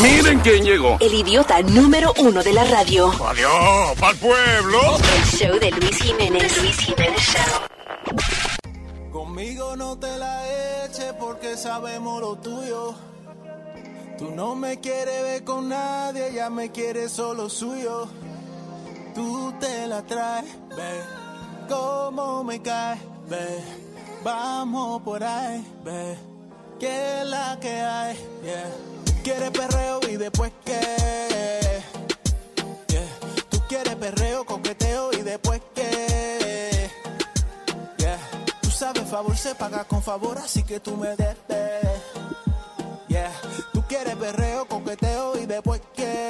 Miren quién llegó. El idiota número uno de la radio. Adiós, pa'l pueblo. El show de Luis Jiménez. Luis Jiménez Show. Conmigo no te la eches porque sabemos lo tuyo. Tú no me quieres ver con nadie, ella me quiere solo suyo. Tú te la traes, ve, cómo me cae, ve. Vamos por ahí, ve, que es la que hay, yeah. Quieres perreo y después qué, yeah. Tú quieres perreo, coqueteo y después qué, yeah. Tú sabes, favor se paga con favor, así que tú me debes. Yeah. Tú quieres perreo, coqueteo y después que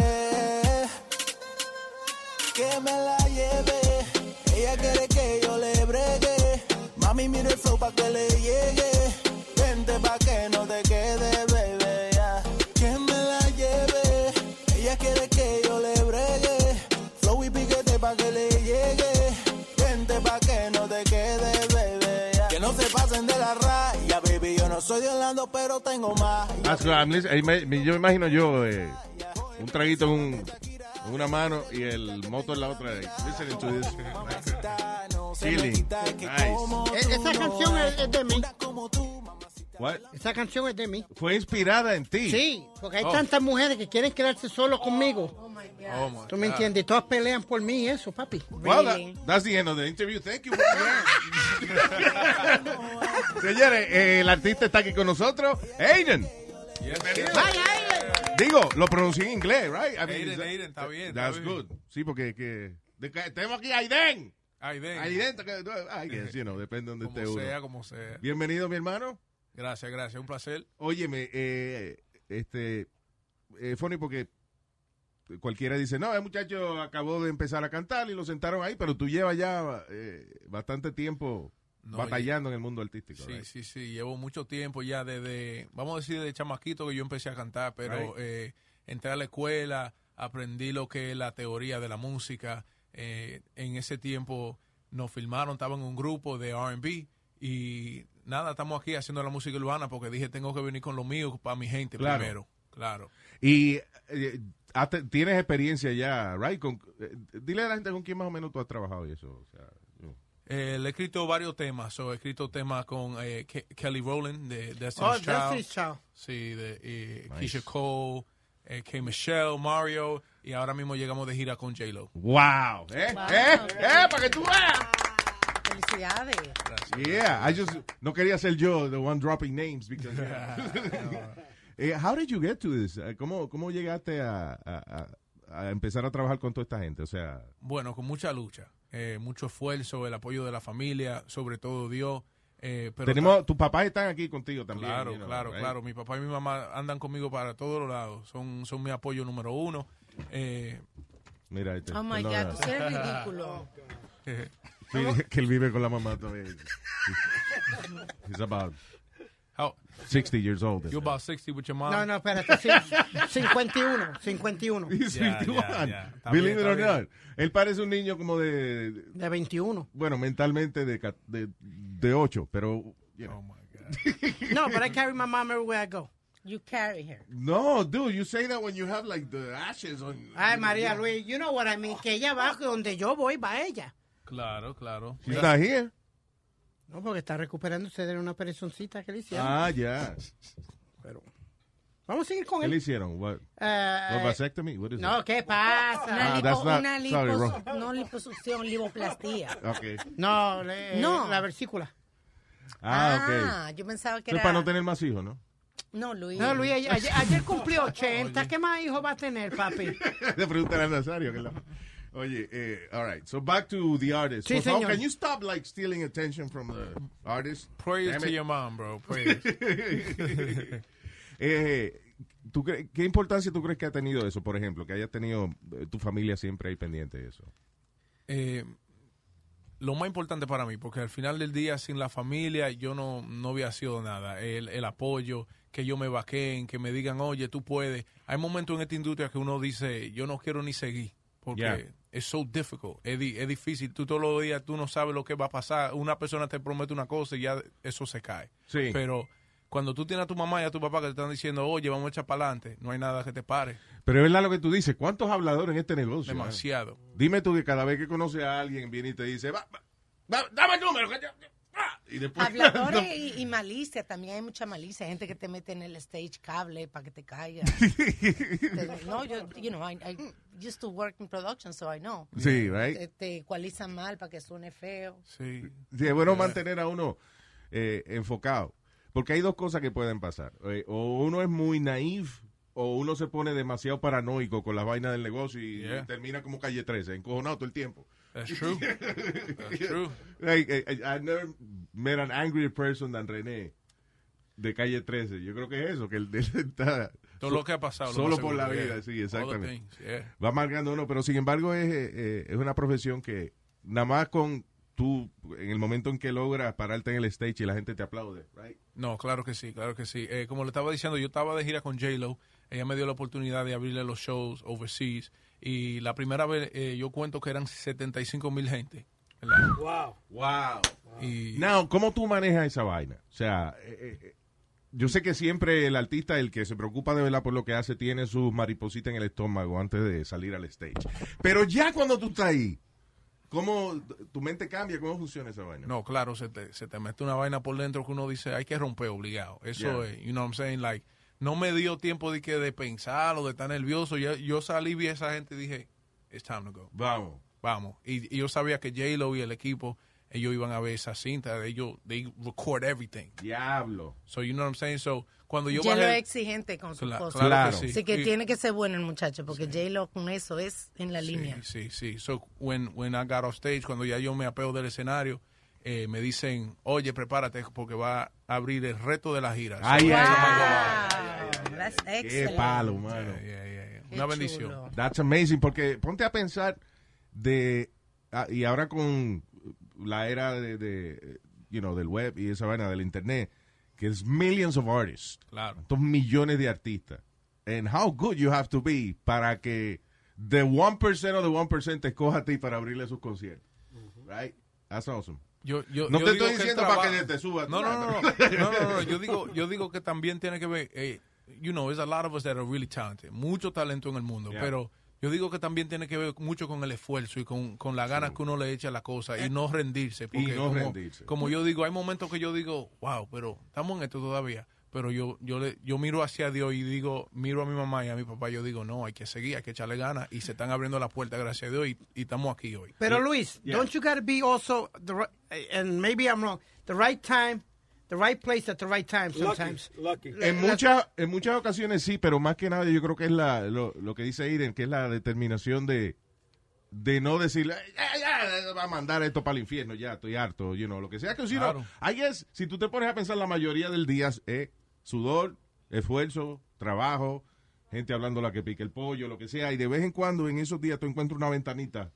que me la lleve. Ella quiere que yo le bregue. Mami, mira el flow pa' que le llegue. Vente pa' que no te quede, soy de Orlando, pero tengo más. Me- yo me imagino yo eh, un traguito en, un- en una mano y el moto en la otra. eh, Listening to this. Chilling. Nice. E- Esa canción es, es de mí. What? Esa canción es de mí. Fue inspirada en ti. Sí, porque hay Oh. tantas mujeres que quieren quedarse solo conmigo. Oh, my ¿Tú me God. entiendes? Todas pelean por mí eso, papi. Well, that- that's the end of the interview. Thank you. Señores, eh, el artista está aquí con nosotros. Aiden. Bienvenido. Digo, lo pronuncié en inglés, right? I mean, Aiden, that- Aiden, está bien, está That's bien. good. Sí, porque que, de que- tenemos aquí a Aiden. Aiden. Aiden, que- I guess, you know, depende de donde Como esté uno. sea, como sea. Bienvenido, mi hermano. Gracias, gracias. Un placer. Óyeme, eh, este, eh, funny porque cualquiera dice, no, el muchacho acabó de empezar a cantar y lo sentaron ahí, pero tú llevas ya eh, bastante tiempo No, batallando en el mundo artístico. Sí, right? sí, sí. Llevo mucho tiempo ya desde, vamos a decir, de chamaquito que yo empecé a cantar, pero Right. eh, entré a la escuela, aprendí lo que es la teoría de la música. eh, en ese tiempo nos filmaron, estaba en un grupo de R&B y nada, estamos aquí haciendo la música urbana porque dije, tengo que venir con lo mío para mi gente Claro. primero. Claro. Y eh, tienes experiencia ya, right? Con, eh, dile a la gente con quién más o menos tú has trabajado y eso. O sea, Eh, le he escrito varios temas. So, he escrito temas con eh, Ke- Kelly Rowland de Destiny's Oh, Child. Destiny's Child. Sí, de eh, Nice. Keisha Cole, eh, K. Michelle, Mario. Y ahora mismo llegamos de gira con J-Lo. Wow. ¿Eh? Wow. ¿Eh? ¿Eh? Para que tú veas. Felicidades. Yeah, I just no quería ser yo the one dropping names because. Eh, how did you get to this? ¿Cómo, cómo llegaste a, a- a- a empezar a trabajar con toda esta gente? O sea, Bueno, con mucha lucha, eh, mucho esfuerzo, el apoyo de la familia, sobre todo Dios. eh, pero tenemos, tus papás están aquí contigo también. Claro, you know, claro, right? claro. Mi papá y mi mamá andan conmigo para todos los lados. Son, son mi apoyo número uno. Eh, Mira, este, Oh my. God, tú eres ridículo. Que él vive con la mamá todavía. He's about how, 60 years old. you about 60 with your mom? No, no, espérate. sí, 51, 51. He's Ya, 51. ya, ya. Está Believe it or not. Él parece un niño como de, De 21. bueno, mentalmente de, ca- de, de 8, pero... you know. Oh my God. No, but I carry my mom everywhere I go. You carry her. No, dude, you say that when you have like the ashes on. Ay, María Luis, you know what I mean. Que ella va donde yo voy, va ella. Claro, claro. She's not here. No, porque está recuperándose de una perezoncita que le hicieron. Ah, ya. Pero vamos a seguir con ¿Qué le él. hicieron? What? What vasectomy? What is no, ¿qué pasa? Una, Ah, lipo- that's not- una sorry, lipos- wrong. no liposucción, lipoplastía. Okay. No, le- No. la versícula. Ah, Ah, yo pensaba que era... para no tener más hijos, ¿no? No, Luis. No, Luis, ayer, cumplió 80. ¿Qué más hijos va a tener, papi? Le preguntan a Nazario. Que la... Oye, eh, all right. So back to the artist. Sí, señor. can you stop like stealing attention from the artist? Praise Damn to it. your mom, bro. Praise. eh, ¿tú cre- ¿Qué importancia tú crees que ha tenido eso, por ejemplo? Que haya tenido eh, tu familia siempre ahí pendiente de eso. eh, lo más importante para mí, porque al final del día, sin la familia, yo no, no había sido nada. El, el apoyo, que yo me vaqueen, que me digan, oye, tú puedes. Hay momentos en esta industria que uno dice, yo no quiero ni seguir, porque Yeah. Es so difficult, es, di- es difícil. Tú todos los días, tú no sabes lo que va a pasar. Una persona te promete una cosa y ya eso se cae. Sí. Pero Cuando tú tienes a tu mamá y a tu papá que te están diciendo, oye, vamos a echar para adelante, no hay nada que te pare. Pero es verdad lo que tú dices. ¿Cuántos habladores en este negocio? Demasiado. eh? Dime tú que cada vez que conoce a alguien viene y te dice, va, va, va, dame el número. que yo- ah", Y después... Habladores y, y malicia, también hay mucha malicia. Gente que te mete en el stage cable para que te caiga. No, yo, you know, I, I used to work in production, so I know. Sí, right. Te, te ecualizan mal para que suene feo. Sí. Sí, es bueno mantener a uno eh, enfocado. Porque hay dos cosas que pueden pasar. Eh, o uno es muy naif o uno se pone demasiado paranoico con las vainas del negocio y Yeah. termina como calle 13, encojonado todo el tiempo. That's true. That's true. Like, eh, eh, I've never met an angrier person than René de calle 13. Yo creo que es eso, que él, está Todo lo que ha pasado. lo solo por la vida, yeah. sí, exactamente. things, yeah. va marcando uno, pero sin embargo es, eh, eh, es una profesión que nada más con tú, en el momento en que logras pararte en el stage y la gente te aplaude, right? No, claro que sí, claro que sí. Eh, como le estaba diciendo, yo estaba de gira con J-Lo. Ella me dio la oportunidad de abrirle los shows overseas. Y la primera vez eh, yo cuento que eran 75 mil gente. ¿verdad? Wow. Wow. Y Now, ¿cómo tú manejas esa vaina? O sea, eh, eh, yo sé que siempre el artista, el que se preocupa de verdad por lo que hace, tiene sus maripositas en el estómago antes de salir al stage. Pero ya cuando tú estás ahí, ¿cómo tu mente cambia? ¿Cómo funciona esa vaina? no, claro, se te, se te mete una vaina por dentro que uno dice, hay que romper obligado. Eso Yeah. es, you know what I'm saying? Like, no me dio tiempo de que de pensar o de estar nervioso. Yo, yo salí, vi a esa gente y dije, it's time to go. Vamos. Vamos. Y, y yo sabía que J-Lo y el equipo, ellos iban a ver esa cinta. Ellos, they record everything. Diablo. So, you know what I'm saying? So, cuando yo J-Lo bajé- es exigente con sus cosas. claro, Claro. que sí. Así que Y- tiene que ser bueno el muchacho, porque J-Lo con eso es en la línea. Sí, sí, sí. So, when, when I got off stage, cuando ya yo me apeo del escenario, eh, me dicen, oye, prepárate porque va a abrir el reto de la gira. So, Ay, ay, that's Qué excellent. palo, mano. Yeah, yeah, yeah. Qué Una bendición. chulo. That's amazing, porque ponte a pensar de, ah, y ahora con la era de, de, you know, del web y esa vaina del internet, que es millions of artists, Claro. estos millones de artistas, and how good you have to be para que the 1% of the 1% te escoja a ti para abrirle sus conciertos. Right? That's awesome. Yo, yo, No yo te digo estoy diciendo para que te subas. No, no, no, no, no, no, no, Yo digo, yo digo que también tiene que ver, eh, you know, there's a lot of us that are really talented, mucho talento en el mundo, Yeah. pero yo digo que también tiene que ver mucho con el esfuerzo y con, con la ganas que uno le echa a la cosa y no rendirse. Porque no como, rendirse. como yo digo, hay momentos que yo digo, wow, pero estamos en esto todavía. Pero yo, yo, le, yo miro hacia Dios y digo, miro a mi mamá y a mi papá, yo digo, no, hay que seguir, hay que echarle ganas y se están abriendo las puertas, gracias a Dios, y, y estamos aquí hoy. Pero Luis, Yeah. don't you got to be also the and maybe I'm wrong. The right time, the right place at the right time. Sometimes. Lucky. En, muchas en muchas ocasiones sí, pero más que nada yo creo que es la, lo, lo que dice Aiden, que es la determinación de, de no decirle, ya, ya, va a mandar esto para el infierno, ya, estoy harto, you know, lo que sea. Que si no, Claro. I guess, si tú te pones a pensar la mayoría del día es sudor, esfuerzo, trabajo, gente hablando la que pica el pollo, lo que sea, y de vez en cuando en esos días tú encuentras una ventanita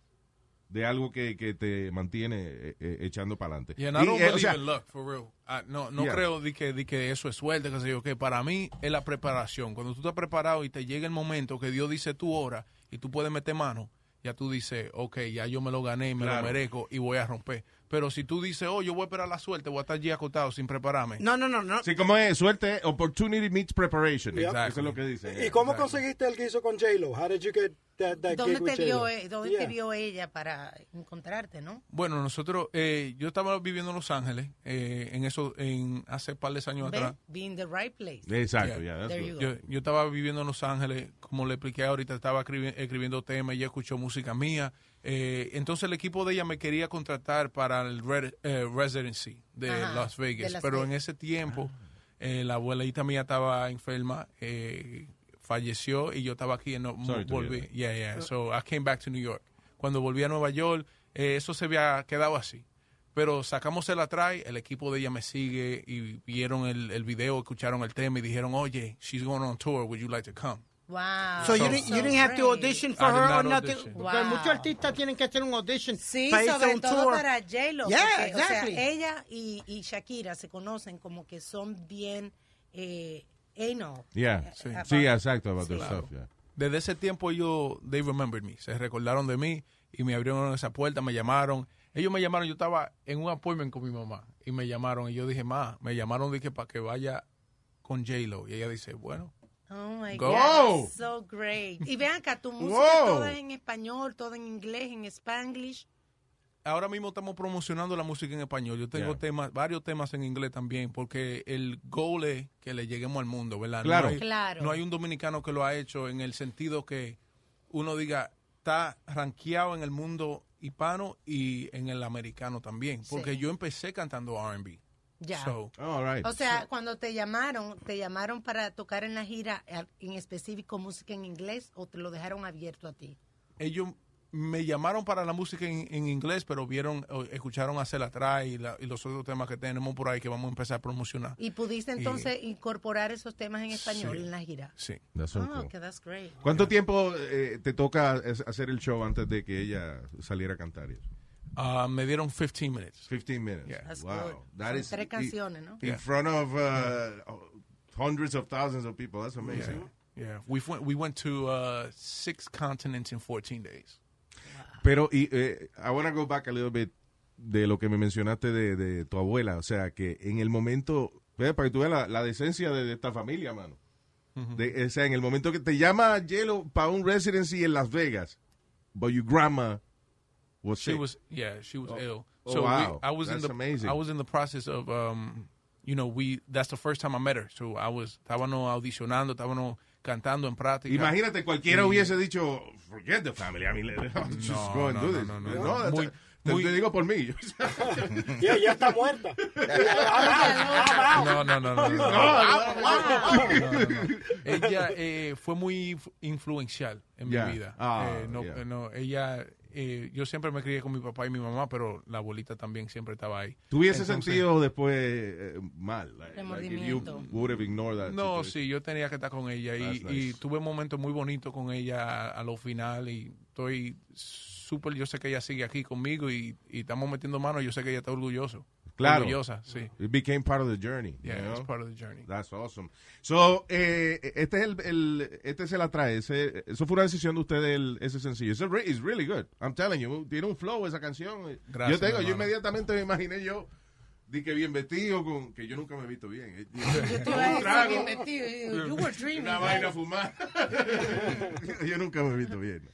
de algo que, que te mantiene eh, eh, echando para adelante. Yeah, don't eh, believe in luck, for real. Ah, no no Yeah. creo de que, de que eso es suerte, que sé yo, que para mí es la preparación. Cuando tú estás preparado y te llega el momento que Dios dice tu hora y tú puedes meter mano, ya tú dices, ok, ya yo me lo gané, me Claro. lo merezco y voy a romper. Pero si tú dices, oh, yo voy a esperar la suerte, voy a estar allí acostado sin prepararme. No, no, no, no. Sí, como es, suerte, opportunity meets preparation. Exactly. Eso es lo que dice. ¿Y cómo conseguiste el guiso con J-Lo? How did you get that, that ¿Dónde te vio, J-Lo? eh, dónde Yeah. te vio ella para encontrarte, no? Bueno, nosotros, eh, yo estaba viviendo en Los Ángeles, eh, en eso, en hace par de años atrás. Be in the right place. Exacto, Yeah. go. Yo, yo estaba viviendo en Los Ángeles, como le expliqué ahorita, estaba escribi- escribiendo temas, ella escuchó música mía. Eh, entonces el equipo de ella me quería contratar para el re- eh, residency de Ajá, Las Vegas. de Las pero en Vegas. ese tiempo eh, la abuelita mía estaba enferma, eh, falleció y yo estaba aquí y no Sorry to volví. Yeah, yeah. So I came back to New York. Cuando volví a Nueva York, eh, eso se había quedado así. Pero sacamos el atrás, el equipo de ella me sigue y vieron el, el video, escucharon el tema y dijeron, oye, she's going on tour, would you like to come? Wow. So you didn't, you didn't have to audition for I her or not nothing. Wow. muchos artistas tienen que hacer un audition Sí, para sobre un todo tour. para J-Lo. Yeah, porque, o exactly. sea, ella y, y Shakira se conocen como que son bien eh, anal. Yeah. Eh, Sí, about- sí, exacto, about Sí. the stuff, yeah. Desde ese tiempo ellos, they remembered me, se recordaron de mí y me abrieron esa puerta, me llamaron. Ellos me llamaron, yo estaba en un appointment con mi mamá y me llamaron y yo dije, ma, me llamaron dije para que vaya con J-Lo. Y ella dice, bueno, Oh my Go. God, that's so great. Y vean acá, tu música Wow. toda en español, toda en inglés, en spanglish. ahora mismo estamos promocionando la música en español. Yo tengo Yeah. temas, varios temas en inglés también, porque el goal es que le lleguemos al mundo, ¿verdad? Claro. No hay, Claro. no hay un dominicano que lo ha hecho en el sentido que uno diga, está rankeado en el mundo hispano y en el americano también. Porque Sí. yo empecé cantando R&B. Ya. So, O sea, cuando te llamaron, ¿te llamaron para tocar en la gira en específico música en inglés o te lo dejaron abierto a ti? ellos me llamaron para la música en, en inglés, pero vieron, escucharon hacer atrás y, la- y los otros temas que tenemos por ahí que vamos a empezar a promocionar. ¿Y pudiste Y- entonces incorporar esos temas en español Sí. en la gira? Sí. That's so Oh, cool. que that's great. ¿Cuánto tiempo eh, te toca hacer el show antes de que ella saliera a cantar? eso? Ah, me dieron 15 minutes. 15 minutes. Yeah. That's wow. good. That is tres i- canciones, ¿no? In Yeah. front of uh, hundreds of thousands of people. That's amazing. Yeah, we went, we went to uh, six continents in 14 days. Pero, y, eh, I want to go back a little bit de lo que me mencionaste de, de tu abuela. O sea, que en el momento, ve, para que tú veas la, la decencia de, de esta familia, mano. De- o sea, en el momento que te llama Yelo para un residency en Las Vegas, but your grandma was She sick. was, yeah, she was Oh. ill. Oh, So we- wow. I was in That's the, amazing. I was in the process of, um, you know, we. That's the first time I met her. So I was, estábamos audicionando, estábamos cantando en práctica. Imagínate, cualquiera Y- hubiese dicho, forget the family. I mean, just No, go and no, do no, this. no, no, No, no. Muy- te, muy- te digo por mí. Ya, ya está muerta. No, no, no, no. no, no. No, No, no, no. Ella eh, fue muy inf- influencial en Yeah. mi vida. Ah, Eh, no, yeah. no, ella, eh, yo siempre me crié con mi papá y mi mamá, pero la abuelita también siempre estaba ahí. ¿Tú hubiese Entonces- sentido después eh, mal? Like, like if you Remordimiento. would have ignored that No, situation. sí, yo tenía que estar con ella y, That's y nice. tuve un momento muy bonito con ella a, a lo final y estoy súper, yo sé que ella sigue aquí conmigo y, y estamos metiendo manos, yo sé que ella está orgulloso. Claro. Orgullosa, sí. It became part of the journey. Yeah, you know? it's part of the journey. That's awesome. So, eh, este es el, el- este se la trae. Ese, eso fue una decisión de ustedes, el- ese sencillo. It's, re- it's really good. I'm telling you. Tiene un flow esa canción. Gracias, yo tengo, yo inmediatamente me imaginé yo, di que bien vestido, con, que yo nunca me he visto bien. eh, Yo te un trago, you- were dreaming, Una vaina fumar. yo nunca me he visto bien.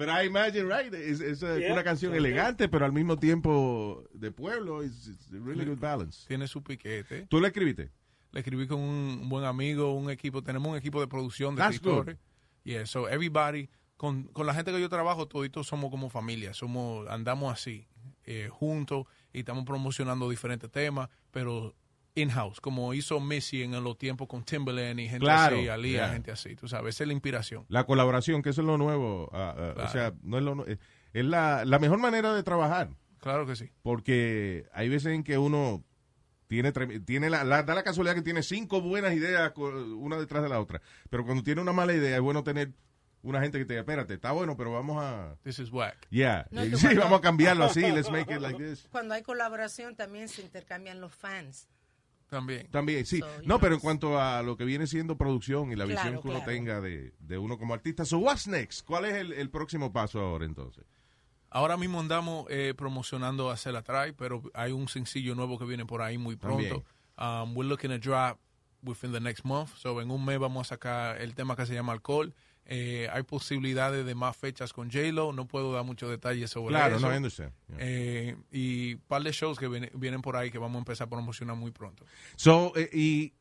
Pero I imagine, right? Es, es Yeah, una canción elegante, pero al mismo tiempo de pueblo. It's, it's a really good balance. Tiene su piquete. ¿Tú la escribiste? Le escribí con un buen amigo, un equipo, tenemos un equipo de producción de That's escritores. Yeah, so everybody, con, con la gente que yo trabajo, toditos somos como familia, somos, andamos así, eh, juntos, y estamos promocionando diferentes temas, pero in-house, como hizo Missy en los tiempos con Timberland y gente Claro, así, Alía, yeah. gente así, tú sabes, esa es la inspiración. La colaboración, que eso es lo nuevo. ah, O sea, no es, lo, eh, es la, la mejor manera de trabajar. Claro que sí. Porque hay veces en que uno tiene, tiene la, la- da la casualidad que tiene cinco buenas ideas una detrás de la otra. Pero cuando tiene una mala idea, es bueno tener una gente que te diga, espérate, está bueno, pero vamos a... This is whack. Yeah, No, sí, cuando- vamos a cambiarlo así, let's make it like this. Cuando hay colaboración también se intercambian los fans. También. También, sí. So, no, pero en cuanto a lo que viene siendo producción y la Claro, visión que uno tenga de, de uno como artista. So, what's next? ¿Cuál es el, el próximo paso ahora entonces? Ahora mismo andamos eh, promocionando a Cela Try, pero hay un sencillo nuevo que viene por ahí muy pronto. Um, we're looking to drop within the next month. So en un mes vamos a sacar el tema que se llama Alcohol. Eh, hay posibilidades de más fechas con J-Lo. No puedo dar muchos detalles sobre Claro, eso. no, I understand. Yeah. Eh, y un par de shows que viene- vienen por ahí que vamos a empezar a promocionar muy pronto. So, eh, y,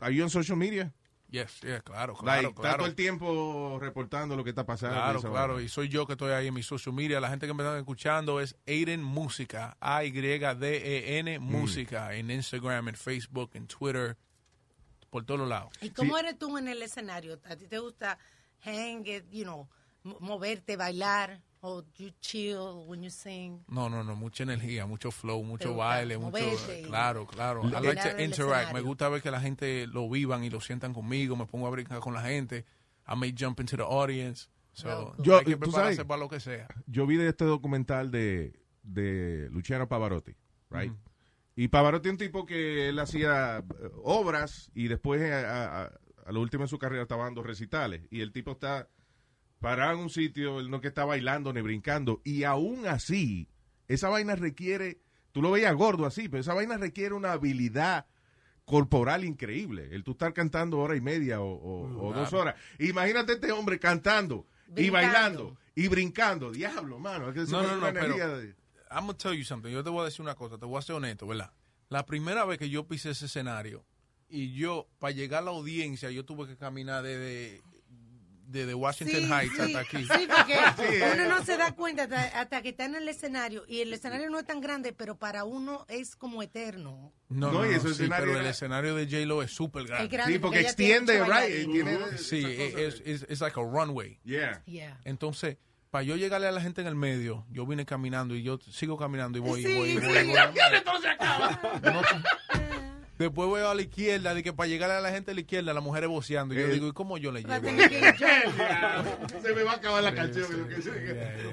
¿are you on social media? Yes, yeah, claro, Like, claro, está claro. todo el tiempo reportando lo que está pasando. Claro, claro. Y soy yo que estoy ahí en mi social media. La gente que me están escuchando es Aiden Música. A-Y-D-E-N Mm. Música. En Instagram, en Facebook, en Twitter. Por todos lados. ¿Y cómo eres tú en el escenario? ¿A ti te gusta hang, it, you know, mo- moverte, bailar? ¿O you chill when you sing? No, no, no. Mucha energía, mucho flow, mucho baile. mucho moverte Claro, claro. I like to interact. Me gusta ver que la gente lo vivan y lo sientan conmigo. Me pongo a brincar con la gente. I may jump into the audience. So, Yo- hay que tú prepararse sabes- para lo que sea. Yo vi de este documental de, de Luciano Pavarotti, right? Y Pavarotti es un tipo que él hacía eh, obras y después eh, a, a- a lo último en su carrera estaba dando recitales. Y el tipo está parado en un sitio, él no que está bailando ni brincando. Y aún así, esa vaina requiere, tú lo veías gordo así, pero esa vaina requiere una habilidad corporal increíble. El tú estar cantando hora y media o, o- o dos horas. Imagínate este hombre cantando y bailando y brincando. Diablo, mano. es que No, no, no, pero- de- I'm gonna tell you something. Yo te voy a decir una cosa, te voy a ser honesto, ¿verdad? La primera vez que yo pisé ese escenario y yo, para llegar a la audiencia, yo tuve que caminar desde, desde Washington Sí, Heights sí, hasta aquí. Sí, porque eh. uno no se da cuenta hasta, hasta que está en el escenario y el escenario no es tan grande, pero para uno es como eterno. No, No, no, y no, ese sí, escenario pero el era- escenario de J-Lo es súper Es grande. grande Sí, porque tiene extiende, right? Sí, de- es, es, es like a runway. Yeah. Yeah. Entonces, para yo llegarle a la gente en el medio, yo vine caminando y yo sigo caminando y voy, y Sí, voy, y sí. voy. y voy. No, Después veo a la izquierda, de que para llegarle a la gente a la izquierda, las mujeres voceando. Y yo Eh. digo, ¿y cómo yo le yo. Se me va a acabar la canción.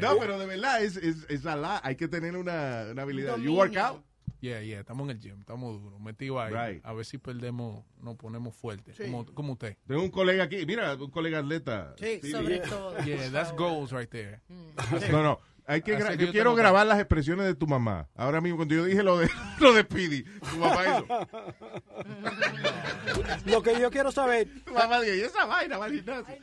No, pero de verdad, es, es, es a la- hay que tener una, una habilidad. You work out? Yeah, yeah, estamos en el gym, estamos duros, metidos ahí. Right. A ver si perdemos, nos ponemos fuertes, como, como usted. Tengo un colega aquí, mira, un colega atleta. Sí, Sí, Sobre todo. Yeah, that's goals right there. No, no. Hay que yo yo quiero grabar las expresiones de tu mamá. Ahora mismo, cuando yo dije lo de, lo de Speedy, tu mamá hizo. Lo que yo quiero saber, Tu mamá dijo, ¿y esa vaina va al gimnasio?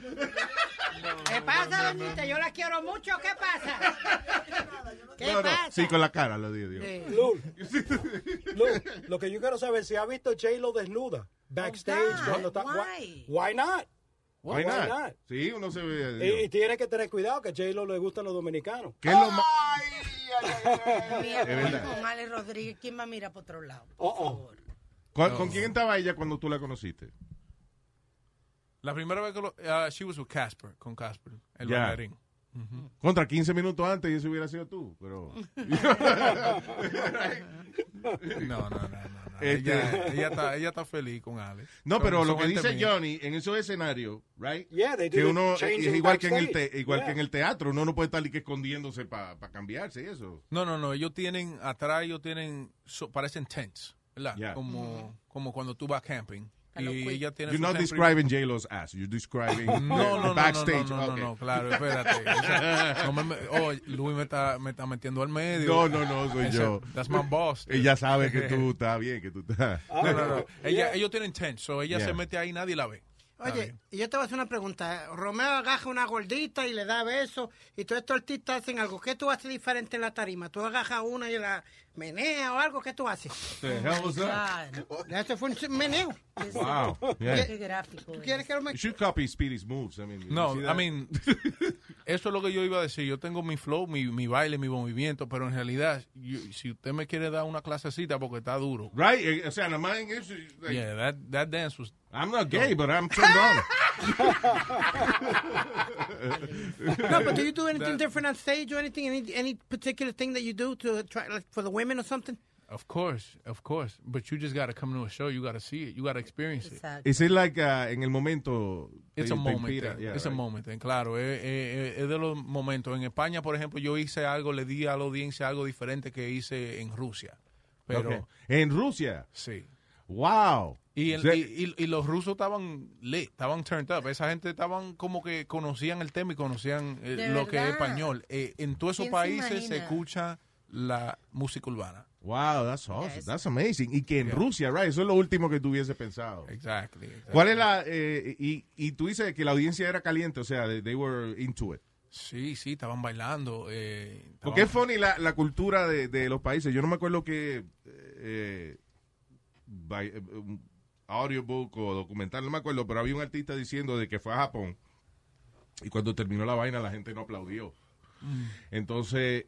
¿Qué pasa, doñita? Yo la quiero mucho. ¿Qué pasa? ¿Qué No, no, pasa? Sí, con la cara, lo digo. digo. Lul, Lul, lo que yo quiero saber si ha visto J-Lo desnuda backstage Oh, cuando está. why? Why not? Why Why not? not? Sí, uno se ve. Y, tiene que tener cuidado que a J-Lo le gustan los dominicanos. ¿Qué es lo más? Mira, con Ale Rodríguez, ¿quién va a mirar por otro lado? Oh, Por oh. favor. ¿Con, con quién estaba ella cuando tú la conociste? La primera vez que lo, uh, she was with Casper, con Casper, el Ya. bailarín. Contra 15 minutos antes y eso hubiera sido tú, pero... No, no, no, no. Este- Ella, ella está, ella está feliz con Ale. No, pero lo que dice mía. Johnny, en esos escenarios, right? Yeah, they do que uno es igual que en el te- igual Yeah. que en el teatro, uno no puede estar que escondiéndose para cambiarse y eso. No, no, no. Ellos tienen, atrás ellos tienen, so- parecen tents, ¿verdad? Yeah. Como, como cuando tú vas camping. Y ella tiene You're not describing J-Lo's ass, you're describing No, the no, no, backstage. no, no, no, Okay. no, claro, espérate. Esa- no me- oh, Luis me está, me está metiendo al medio. No, no, no, soy Ese- yo. That's my boss. Ella sabe que tú estás bien, que tú estás... No, no, no. Ella, ellos tienen tent, so ella Yeah. se mete ahí y nadie la ve. Oye, y yo te voy a hacer una pregunta. Romeo agarra una gordita y le da besos, y todos estos artistas hacen algo. ¿Qué tú haces diferente en la tarima? ¿Tú agarras una y la meneas o algo? ¿Qué tú haces? The hell was that? God, Eso fue un meneo. Wow. Yeah. qué gráfico. ¿Tú es. quieres que lo me... You should copy Speedy's moves. I mean, No, I mean, eso es lo que yo iba a decir. Yo tengo mi flow, mi, mi baile, mi movimiento, pero en realidad, yo- si usted me quiere dar una clasecita porque está duro. Right, eh, o sea, nada más en eso... like, Yeah, that, that dance was... I'm not gay, but I'm turned on. No, but do you do anything That- different on stage or anything? Any, any particular thing that you do to try, like, for the women or something? Of course, of course. But you just got to come to a show. You got to see it. You got to experience it. Exacto. Is it like uh, en el momento... It's a moment. inspira? thing. Yeah, It's a right. moment. thing, Claro, es, es- es de los momentos. En España, por ejemplo, yo hice algo, le di a la audiencia algo diferente que hice en Rusia. Pero, Okay. En Rusia. sí. Wow. Y, el- O sea, y, y- y los rusos estaban lit, estaban turned up. Esa gente estaban como que conocían el tema y conocían eh, lo que es español. Eh, en todos esos ¿Quién se países se, escucha la música urbana. Wow, that's awesome. Yes. That's amazing. Y que en Rusia, right? Eso es lo último que tuviese pensado. Exactly. exactly. ¿Cuál es la... eh, y, y tú dices que la audiencia era caliente, o sea, they, they were into it. Sí, sí, estaban bailando. Eh, Porque es funny la, la cultura de, de los países. Yo no me acuerdo que... Eh, by- eh, audiobook o documental, no me acuerdo, pero había un artista diciendo de que fue a Japón y cuando terminó la vaina la gente no aplaudió. Entonces,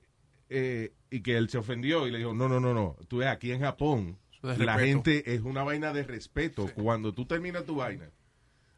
eh, y que él se ofendió y le dijo, no, no, no, no, tú ves, aquí en Japón la respeto. gente es una vaina de respeto. Cuando tú terminas tu vaina,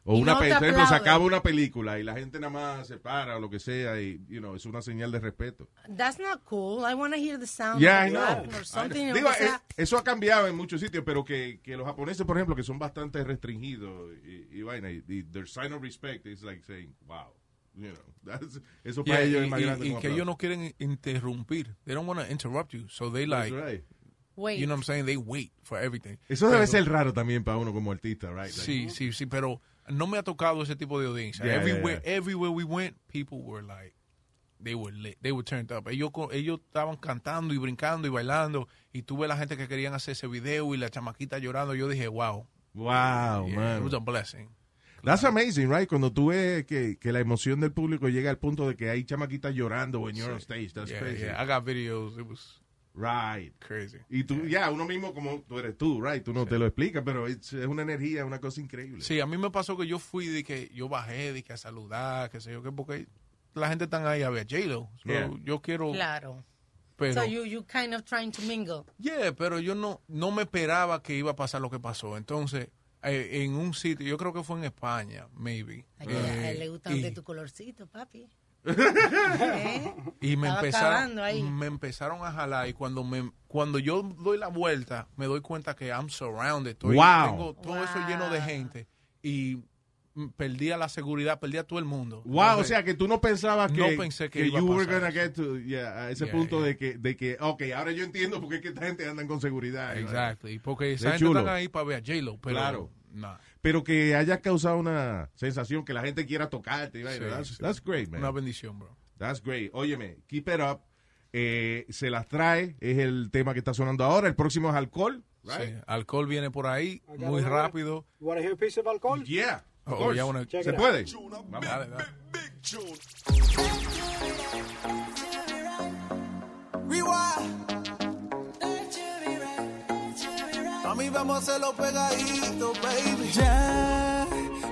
o Y una no pe- ejemplo, se acaba una película y la gente nada más se para o lo que sea y, you know, es una señal de respeto. That's not cool. I want to hear the sound Yeah, I know. clap or something. Digo, aunque sea- eh, eso ha cambiado en muchos sitios, pero que, que los japoneses, por ejemplo, que son bastante restringidos y, y vaina, y, y their sign of respect is like saying, wow, you know, that's- eso para Yeah, ellos y, es más y- grande y que ellos no quieren interrumpir. They don't want to interrupt you. So they That's like, right. Wait. you know what I'm saying? They wait for everything. Eso debe Pero- ser raro también para uno como artista, right? Like, Sí, sí, sí, pero no me ha tocado ese tipo de audiencia. Yeah, yeah, everywhere, yeah. everywhere we went, people were like, they were lit, they were turned up. Ellos, ellos estaban cantando y brincando y bailando y tuve la gente que querían hacer ese video y la chamaquita llorando. Yo dije, wow, Wow, yeah, man. it was a blessing. That's amazing, right? Cuando tú ves que, que la emoción del público llega al punto de que hay chamaquitas llorando when you're on stage. That's Yeah, crazy. yeah, I got videos. It was Right. crazy. Y tú, ya, uno mismo como tú eres tú, right? Tú no te lo explicas, pero es una energía, una cosa increíble. Sí, a mí me pasó que yo fui de que yo bajé de que a saludar, que sé yo qué, porque la gente está ahí a ver J-Lo. So, Yeah. Yo quiero, Claro. pero, So you, you kind of trying to mingle. yeah, pero yo no, no me esperaba que iba a pasar lo que pasó. Entonces, eh, en un sitio, yo creo que fue en España, maybe. A que a Eh, él le gusta y- de tu colorcito, papi. ¿Eh? Y me empezaron, me empezaron a jalar y cuando me cuando yo doy la vuelta me doy cuenta que I'm surrounded. Estoy- Wow. Tengo todo eso lleno de gente y perdía la seguridad, perdía todo el mundo. Wow, o sea que tú no pensabas que, No pensé que iba a you were pasar gonna eso. get to yeah, a ese Yeah, punto yeah. de que de que ok, ahora yo entiendo por qué es que esta gente andan con seguridad. Exacto, porque esa gente chulo. están ahí para ver a J-Lo, pero Claro. nah, Pero que haya causado una sensación que la gente quiera tocarte. y. Sí, that's, sí. that's great, man. una bendición, bro. That's great. Óyeme, keep it up. Eh, se las trae, es el tema que está sonando ahora. El próximo es alcohol, right? Sí, Alcohol viene por ahí muy rápido. To hear a piece of alcohol? Yeah. Oh, course. Check ¿Se puede? Dale, dale. Mami, vamos a hacerlo pegadito, baby. Ya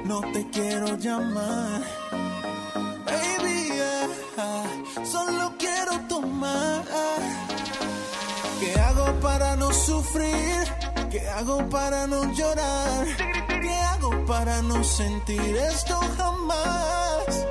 no te quiero llamar. Baby, yeah, solo quiero tomar. ¿Qué hago para no sufrir? ¿Qué hago para no llorar? ¿Qué hago para no sentir esto jamás?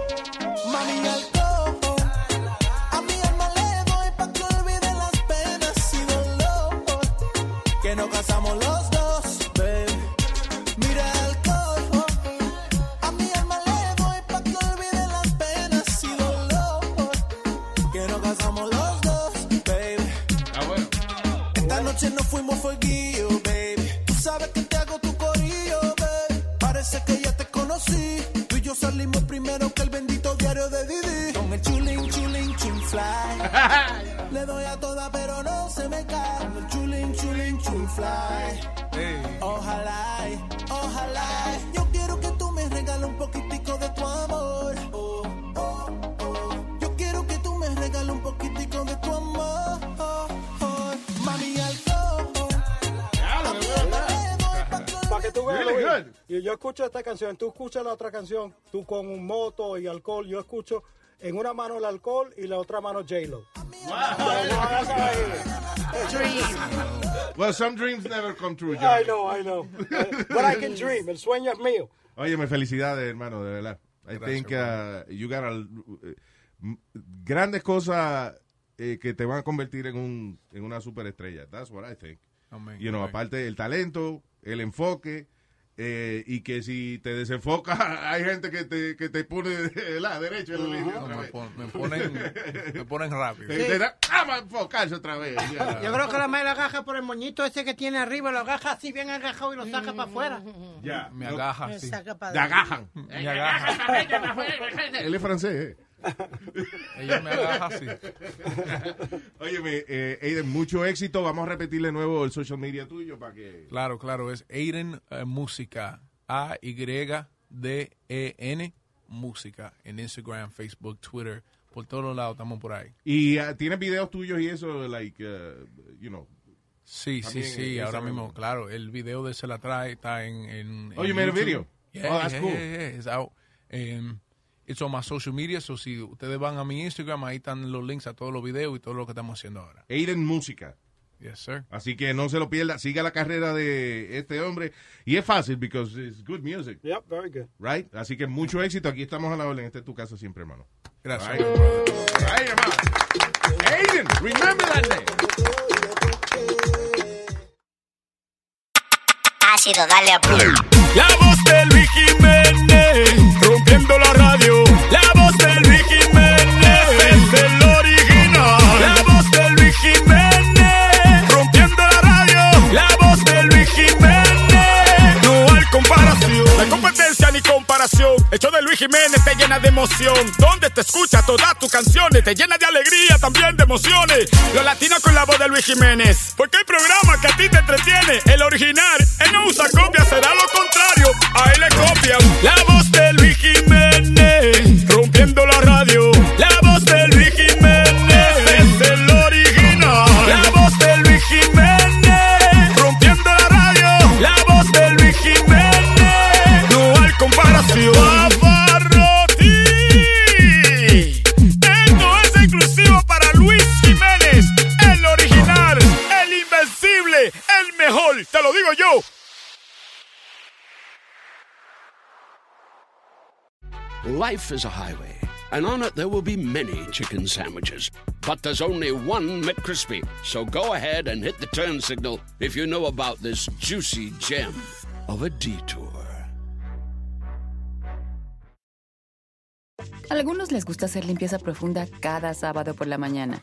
Fly. Le doy a toda, pero no se me cae. Chulín, chulín, chun fly. Ojalá, ojalá. Yo quiero que tú me regales un poquitico de tu amor. Oh, oh, oh. Yo quiero que tú me regales un poquitico de tu amor. Oh, oh. Mami, alcohol. Para que tú veas, Really Luis, good. y yo escucho esta canción, tú escuchas la otra canción, tú con un moto y alcohol, yo escucho en una mano el alcohol y la otra mano J-Lo. Well, some dreams never come true, John. I know, I know. But I can dream, el sueño es mío. Óyeme, felicidades, hermano, de verdad. I Gracias, think uh, you got a- m- grandes cosas eh, que te van a convertir en un en una superestrella. That's what I think. Amén, You know, amén. aparte el talento, el enfoque eh, y que si te desenfocas hay gente que te, que te pone de la derecha me, vez. pon- me ponen, me ponen rápido. Te- te da- vamos a enfocarse otra vez. Ya. Yo creo que la madre la agaja por el moñito ese que tiene arriba, lo agaja así bien agajado y lo saca para afuera. Ya. Me agaja, Me sí. saca para Te agajan. Él es francés, ¿eh? Ella me agaja así. Óyeme, eh, Aiden, mucho éxito. Vamos a repetir de nuevo el social media tuyo para que... Claro, claro, es Aiden eh, Música. A-Y-D-E-N Música. En Instagram, Facebook, Twitter. Por todos lados estamos por ahí. Y ah, tienes videos tuyos y eso, like, uh, you know. Sí, sí, sí. Ahora Instagram. mismo, claro, el video de Se la trae está en. en Oh, en you made a video? Yeah, Oh, that's yeah, cool. yeah, yeah, It's out. Um, it's on my social media. So si ustedes van a mi Instagram, ahí están los links a todos los videos y todo lo que estamos haciendo ahora. Aiden Música. Yes, sir. Así que no se lo pierda. Siga la carrera de este hombre. Y es fácil, because it's good music, Yep, very good. right? Así que mucho éxito. Aquí estamos a la orden. Esta es tu casa siempre, hermano. Gracias. Right. hermano. Aiden, remember that name. Ha sido darle a play. La voz de Luis Jiménez, la radio. La voz de Luis Jiménez, es el original. La voz de Luis Jiménez, rompiendo la radio. La voz de Luis Jiménez, no hay comparación. No hay competencia ni comparación. Hecho de Luis Jiménez te llena de emoción, donde te escucha todas tus canciones, te llena de alegría, también de emociones. Los latinos con la voz de Luis Jiménez, porque hay programa que a ti te entretiene. El original, él no usa copia, será lo contrario, a él le copian. La te yo. Life is a highway, and on it there will be many chicken sandwiches. But there's only one McCrispy. So go ahead and hit the turn signal if you know about this juicy gem of a detour. Algunos les gusta hacer limpieza profunda cada sábado por la mañana.